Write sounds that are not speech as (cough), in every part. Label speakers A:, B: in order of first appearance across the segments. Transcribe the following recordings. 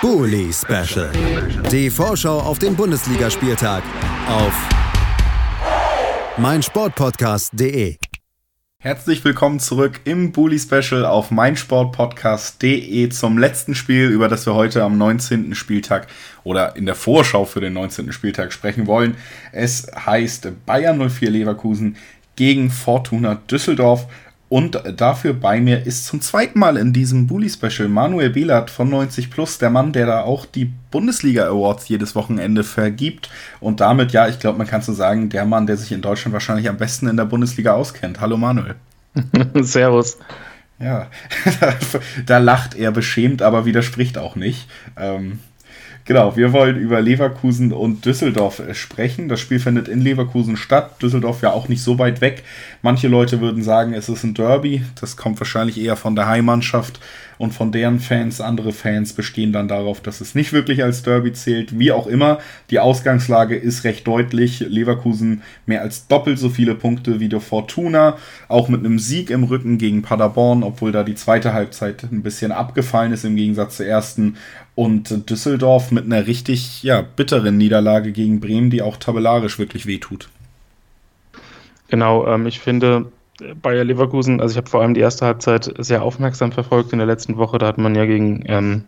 A: Bully Special. Die Vorschau auf den Bundesligaspieltag auf meinsportpodcast.de.
B: Herzlich willkommen zurück im Bully Special auf meinsportpodcast.de zum letzten Spiel, über das wir heute am 19. Spieltag oder in der Vorschau für den 19. Spieltag sprechen wollen. Es heißt Bayern 04 Leverkusen gegen Fortuna Düsseldorf. Und dafür bei mir ist zum zweiten Mal in diesem Bully-Special Manuel Behlert von 90 Plus, der Mann, der da auch die Bundesliga-Awards jedes Wochenende vergibt. Und damit, ja, ich glaube, man kann so sagen, der Mann, der sich in Deutschland wahrscheinlich am besten in der Bundesliga auskennt. Hallo Manuel. (laughs)
C: Servus.
B: Ja, (laughs) da lacht er beschämt, aber widerspricht auch nicht. Ähm, Genau, wir wollen über Leverkusen und Düsseldorf äh, sprechen. Das Spiel findet in Leverkusen statt. Düsseldorf ja auch nicht so weit weg. Manche Leute würden sagen, es ist ein Derby. Das kommt wahrscheinlich eher von der Heimmannschaft und von deren Fans. Andere Fans bestehen dann darauf, dass es nicht wirklich als Derby zählt. Wie auch immer, die Ausgangslage ist recht deutlich. Leverkusen mehr als doppelt so viele Punkte wie der Fortuna. Auch mit einem Sieg im Rücken gegen Paderborn, obwohl da die zweite Halbzeit ein bisschen abgefallen ist im Gegensatz zur ersten. Und Düsseldorf mit einer richtig ja, bitteren Niederlage gegen Bremen, die auch tabellarisch wirklich wehtut.
C: Genau, ähm, ich finde, Bayer Leverkusen, also ich habe vor allem die erste Halbzeit sehr aufmerksam verfolgt in der letzten Woche. Da hat man ja gegen ähm,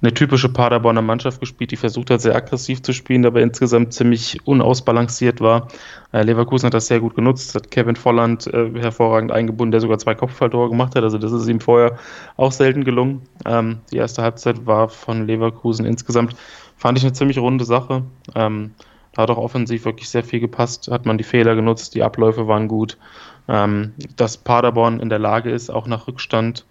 C: eine typische Paderborner Mannschaft gespielt, die versucht hat, sehr aggressiv zu spielen, aber insgesamt ziemlich unausbalanciert war. Äh, Leverkusen hat das sehr gut genutzt, hat Kevin Volland äh, hervorragend eingebunden, der sogar zwei Kopfballtore gemacht hat. Also das ist ihm vorher auch selten gelungen. Ähm, die erste Halbzeit war von Leverkusen insgesamt, fand ich eine ziemlich runde Sache. Ähm, da hat auch offensiv wirklich sehr viel gepasst, hat man die Fehler genutzt, die Abläufe waren gut ähm, dass Paderborn in der Lage ist, auch nach Rückstand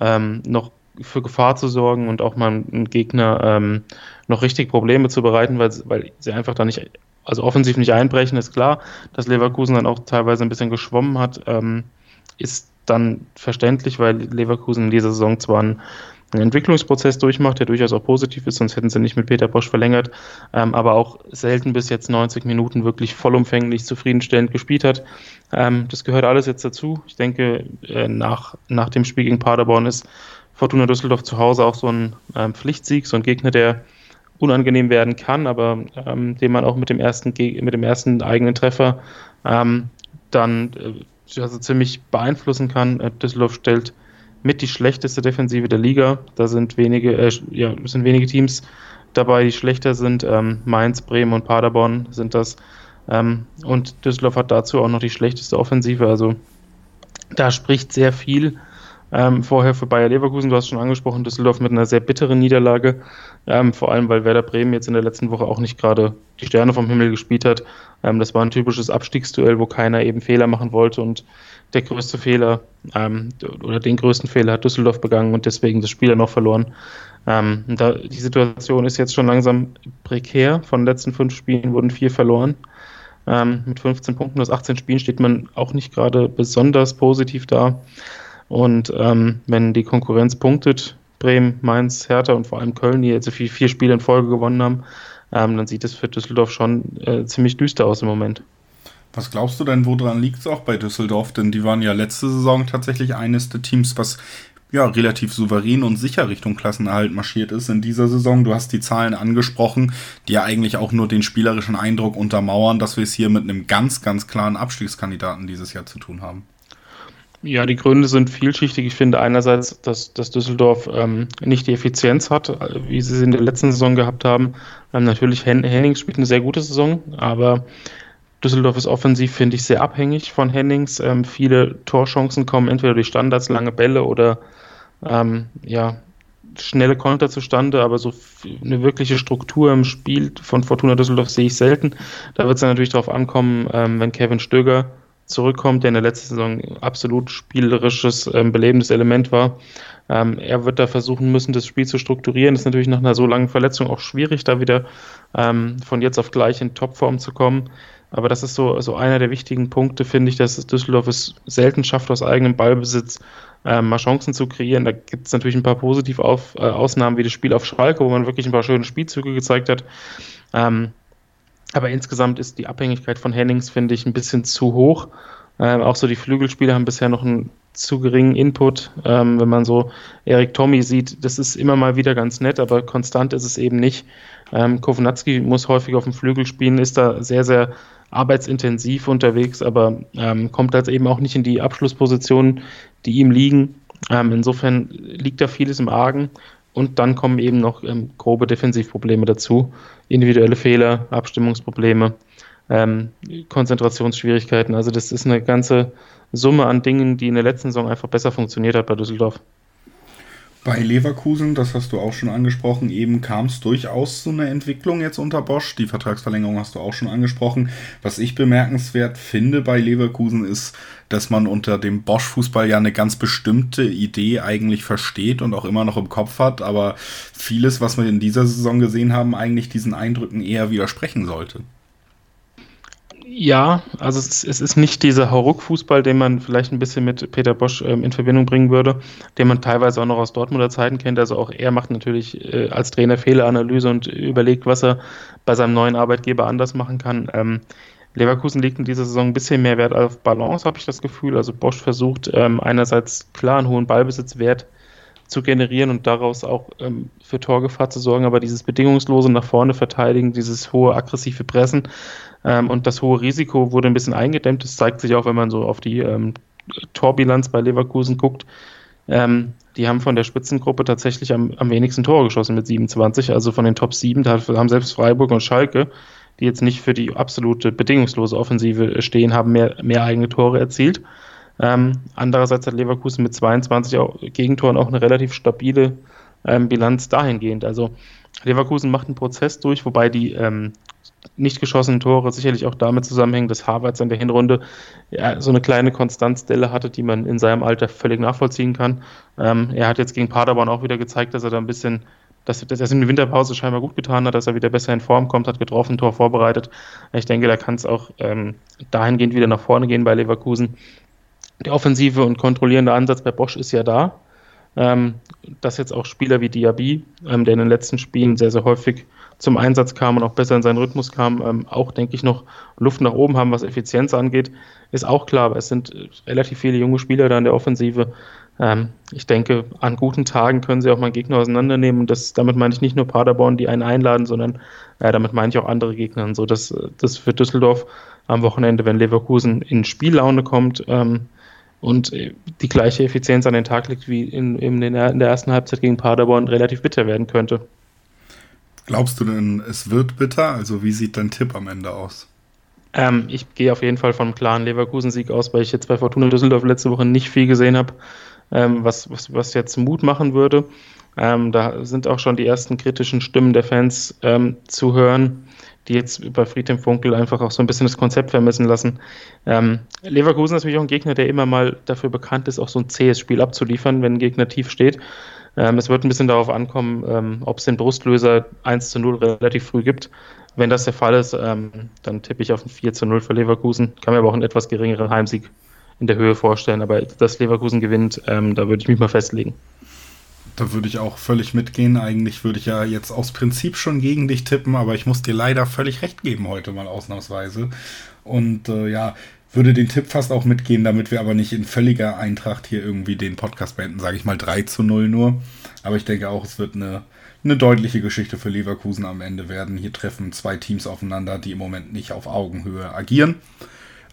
C: ähm, noch für Gefahr zu sorgen und auch mal einen Gegner ähm, noch richtig Probleme zu bereiten, weil, weil sie einfach da nicht, also offensiv nicht einbrechen, ist klar. Dass Leverkusen dann auch teilweise ein bisschen geschwommen hat, ähm, ist dann verständlich, weil Leverkusen in dieser Saison zwar ein einen Entwicklungsprozess durchmacht, der durchaus auch positiv ist, sonst hätten sie nicht mit Peter Bosch verlängert, ähm, aber auch selten bis jetzt 90 Minuten wirklich vollumfänglich zufriedenstellend gespielt hat. Ähm, das gehört alles jetzt dazu. Ich denke, äh, nach, nach dem Spiel gegen Paderborn ist Fortuna Düsseldorf zu Hause auch so ein ähm, Pflichtsieg, so ein Gegner, der unangenehm werden kann, aber ähm, den man auch mit dem ersten, mit dem ersten eigenen Treffer ähm, dann äh, also ziemlich beeinflussen kann. Äh, Düsseldorf stellt mit die schlechteste Defensive der Liga. Da sind wenige, äh, ja, sind wenige Teams dabei, die schlechter sind. Ähm, Mainz, Bremen und Paderborn sind das. Ähm, und Düsseldorf hat dazu auch noch die schlechteste Offensive. Also da spricht sehr viel ähm, vorher für Bayer Leverkusen. Du hast schon angesprochen, Düsseldorf mit einer sehr bitteren Niederlage. Ähm, vor allem, weil Werder Bremen jetzt in der letzten Woche auch nicht gerade die Sterne vom Himmel gespielt hat. Ähm, das war ein typisches Abstiegsduell, wo keiner eben Fehler machen wollte und der größte Fehler ähm, oder den größten Fehler hat Düsseldorf begangen und deswegen das Spiel dann noch verloren. Ähm, da, die Situation ist jetzt schon langsam prekär. Von den letzten fünf Spielen wurden vier verloren. Ähm, mit 15 Punkten aus 18 Spielen steht man auch nicht gerade besonders positiv da. Und ähm, wenn die Konkurrenz punktet, Bremen, Mainz, Hertha und vor allem Köln, die jetzt vier, vier Spiele in Folge gewonnen haben, ähm, dann sieht es für Düsseldorf schon äh, ziemlich düster aus im Moment.
B: Was glaubst du denn, woran liegt es auch bei Düsseldorf? Denn die waren ja letzte Saison tatsächlich eines der Teams, was ja relativ souverän und sicher Richtung Klassenerhalt marschiert ist in dieser Saison. Du hast die Zahlen angesprochen, die ja eigentlich auch nur den spielerischen Eindruck untermauern, dass wir es hier mit einem ganz, ganz klaren Abstiegskandidaten dieses Jahr zu tun haben.
C: Ja, die Gründe sind vielschichtig. Ich finde einerseits, dass, dass Düsseldorf ähm, nicht die Effizienz hat, wie sie es in der letzten Saison gehabt haben. Ähm, natürlich, Henning spielt eine sehr gute Saison, aber Düsseldorf ist offensiv, finde ich, sehr abhängig von Hennings. Ähm, viele Torchancen kommen entweder durch Standards, lange Bälle oder ähm, ja, schnelle Konter zustande, aber so eine wirkliche Struktur im Spiel von Fortuna Düsseldorf sehe ich selten. Da wird es natürlich darauf ankommen, ähm, wenn Kevin Stöger zurückkommt, der in der letzten Saison absolut spielerisches, ähm, belebendes Element war. Ähm, er wird da versuchen müssen, das Spiel zu strukturieren. Ist natürlich nach einer so langen Verletzung auch schwierig, da wieder ähm, von jetzt auf gleich in Topform zu kommen. Aber das ist so, so einer der wichtigen Punkte, finde ich, dass Düsseldorf es selten schafft, aus eigenem Ballbesitz äh, mal Chancen zu kreieren. Da gibt es natürlich ein paar positive auf, äh, Ausnahmen wie das Spiel auf Schalke, wo man wirklich ein paar schöne Spielzüge gezeigt hat. Ähm, aber insgesamt ist die Abhängigkeit von Hennings, finde ich, ein bisschen zu hoch. Ähm, auch so die Flügelspieler haben bisher noch einen zu geringen Input. Ähm, wenn man so Erik Tommy sieht, das ist immer mal wieder ganz nett, aber konstant ist es eben nicht. Ähm, Kovnatski muss häufig auf dem Flügel spielen, ist da sehr, sehr arbeitsintensiv unterwegs, aber ähm, kommt halt eben auch nicht in die Abschlusspositionen, die ihm liegen. Ähm, insofern liegt da vieles im Argen. Und dann kommen eben noch ähm, grobe Defensivprobleme dazu, individuelle Fehler, Abstimmungsprobleme, ähm, Konzentrationsschwierigkeiten. Also das ist eine ganze Summe an Dingen, die in der letzten Saison einfach besser funktioniert hat bei Düsseldorf.
B: Bei Leverkusen, das hast du auch schon angesprochen, eben kam es durchaus zu einer Entwicklung jetzt unter Bosch. Die Vertragsverlängerung hast du auch schon angesprochen. Was ich bemerkenswert finde bei Leverkusen ist, dass man unter dem Bosch-Fußball ja eine ganz bestimmte Idee eigentlich versteht und auch immer noch im Kopf hat, aber vieles, was wir in dieser Saison gesehen haben, eigentlich diesen Eindrücken eher widersprechen sollte.
C: Ja, also es, es ist nicht dieser Hauruck-Fußball, den man vielleicht ein bisschen mit Peter Bosch ähm, in Verbindung bringen würde, den man teilweise auch noch aus Dortmunder Zeiten kennt. Also auch er macht natürlich äh, als Trainer Fehleranalyse und überlegt, was er bei seinem neuen Arbeitgeber anders machen kann. Ähm, Leverkusen legt in dieser Saison ein bisschen mehr Wert auf Balance, habe ich das Gefühl. Also Bosch versucht ähm, einerseits klar einen hohen Ballbesitzwert zu generieren und daraus auch ähm, für Torgefahr zu sorgen, aber dieses bedingungslose nach vorne verteidigen, dieses hohe aggressive Pressen ähm, und das hohe Risiko wurde ein bisschen eingedämmt. Das zeigt sich auch, wenn man so auf die ähm, Torbilanz bei Leverkusen guckt. Ähm, die haben von der Spitzengruppe tatsächlich am, am wenigsten Tore geschossen mit 27, also von den Top 7, da haben selbst Freiburg und Schalke die jetzt nicht für die absolute bedingungslose Offensive stehen, haben mehr, mehr eigene Tore erzielt. Ähm, andererseits hat Leverkusen mit 22 auch, Gegentoren auch eine relativ stabile ähm, Bilanz dahingehend. Also Leverkusen macht einen Prozess durch, wobei die ähm, nicht geschossenen Tore sicherlich auch damit zusammenhängen, dass Havertz in der Hinrunde ja, so eine kleine Konstanzdelle hatte, die man in seinem Alter völlig nachvollziehen kann. Ähm, er hat jetzt gegen Paderborn auch wieder gezeigt, dass er da ein bisschen dass, dass er in der Winterpause scheinbar gut getan hat, dass er wieder besser in Form kommt, hat getroffen, Tor vorbereitet. Ich denke, da kann es auch ähm, dahingehend wieder nach vorne gehen bei Leverkusen. Der offensive und kontrollierende Ansatz bei Bosch ist ja da. Ähm, dass jetzt auch Spieler wie Diaby, ähm, der in den letzten Spielen sehr, sehr häufig zum Einsatz kam und auch besser in seinen Rhythmus kam, ähm, auch, denke ich, noch Luft nach oben haben, was Effizienz angeht, ist auch klar. Aber es sind äh, relativ viele junge Spieler da in der Offensive. Ähm, ich denke, an guten Tagen können sie auch mal Gegner auseinandernehmen. Und das, damit meine ich nicht nur Paderborn, die einen einladen, sondern äh, damit meine ich auch andere Gegner. So dass das für Düsseldorf am Wochenende, wenn Leverkusen in Spiellaune kommt ähm, und äh, die gleiche Effizienz an den Tag legt wie in, in, der, in der ersten Halbzeit gegen Paderborn, relativ bitter werden könnte.
B: Glaubst du denn, es wird bitter? Also wie sieht dein Tipp am Ende aus?
C: Ähm, ich gehe auf jeden Fall vom klaren Leverkusen-Sieg aus, weil ich jetzt bei Fortuna Düsseldorf letzte Woche nicht viel gesehen habe ähm, was, was, was jetzt Mut machen würde. Ähm, da sind auch schon die ersten kritischen Stimmen der Fans ähm, zu hören, die jetzt bei Friedhelm Funkel einfach auch so ein bisschen das Konzept vermissen lassen. Ähm, Leverkusen ist natürlich auch ein Gegner, der immer mal dafür bekannt ist, auch so ein zähes Spiel abzuliefern, wenn ein Gegner tief steht. Ähm, es wird ein bisschen darauf ankommen, ähm, ob es den Brustlöser 1 zu 0 relativ früh gibt. Wenn das der Fall ist, ähm, dann tippe ich auf ein 4 zu 0 für Leverkusen. Kann mir aber auch einen etwas geringeren Heimsieg in der Höhe vorstellen. Aber dass Leverkusen gewinnt, ähm, da würde ich mich mal festlegen.
B: Da würde ich auch völlig mitgehen. Eigentlich würde ich ja jetzt aus Prinzip schon gegen dich tippen, aber ich muss dir leider völlig recht geben heute mal ausnahmsweise. Und äh, ja, würde den Tipp fast auch mitgehen, damit wir aber nicht in völliger Eintracht hier irgendwie den Podcast beenden, sage ich mal 3 zu 0 nur. Aber ich denke auch, es wird eine, eine deutliche Geschichte für Leverkusen am Ende werden. Hier treffen zwei Teams aufeinander, die im Moment nicht auf Augenhöhe agieren.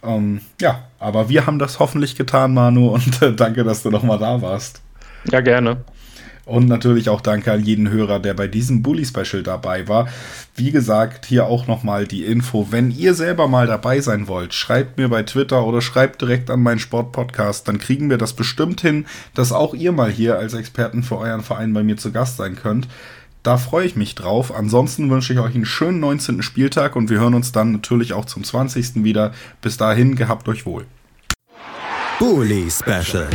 B: Ähm, ja, aber wir haben das hoffentlich getan, Manu, und äh, danke, dass du nochmal da warst.
C: Ja, gerne.
B: Und natürlich auch danke an jeden Hörer, der bei diesem Bully-Special dabei war. Wie gesagt, hier auch nochmal die Info. Wenn ihr selber mal dabei sein wollt, schreibt mir bei Twitter oder schreibt direkt an meinen Sportpodcast. Dann kriegen wir das bestimmt hin, dass auch ihr mal hier als Experten für euren Verein bei mir zu Gast sein könnt. Da freue ich mich drauf. Ansonsten wünsche ich euch einen schönen 19. Spieltag und wir hören uns dann natürlich auch zum 20. wieder. Bis dahin, gehabt euch wohl.
A: Bully Special.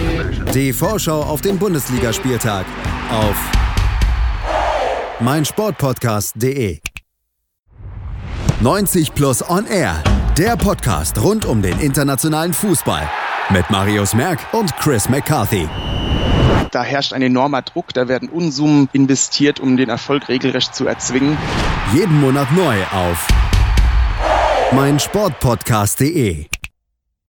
A: Die Vorschau auf den Bundesligaspieltag auf meinsportpodcast.de. 90 Plus On Air. Der Podcast rund um den internationalen Fußball mit Marius Merck und Chris McCarthy.
D: Da herrscht ein enormer Druck, da werden Unsummen investiert, um den Erfolg regelrecht zu erzwingen.
A: Jeden Monat neu auf meinsportpodcast.de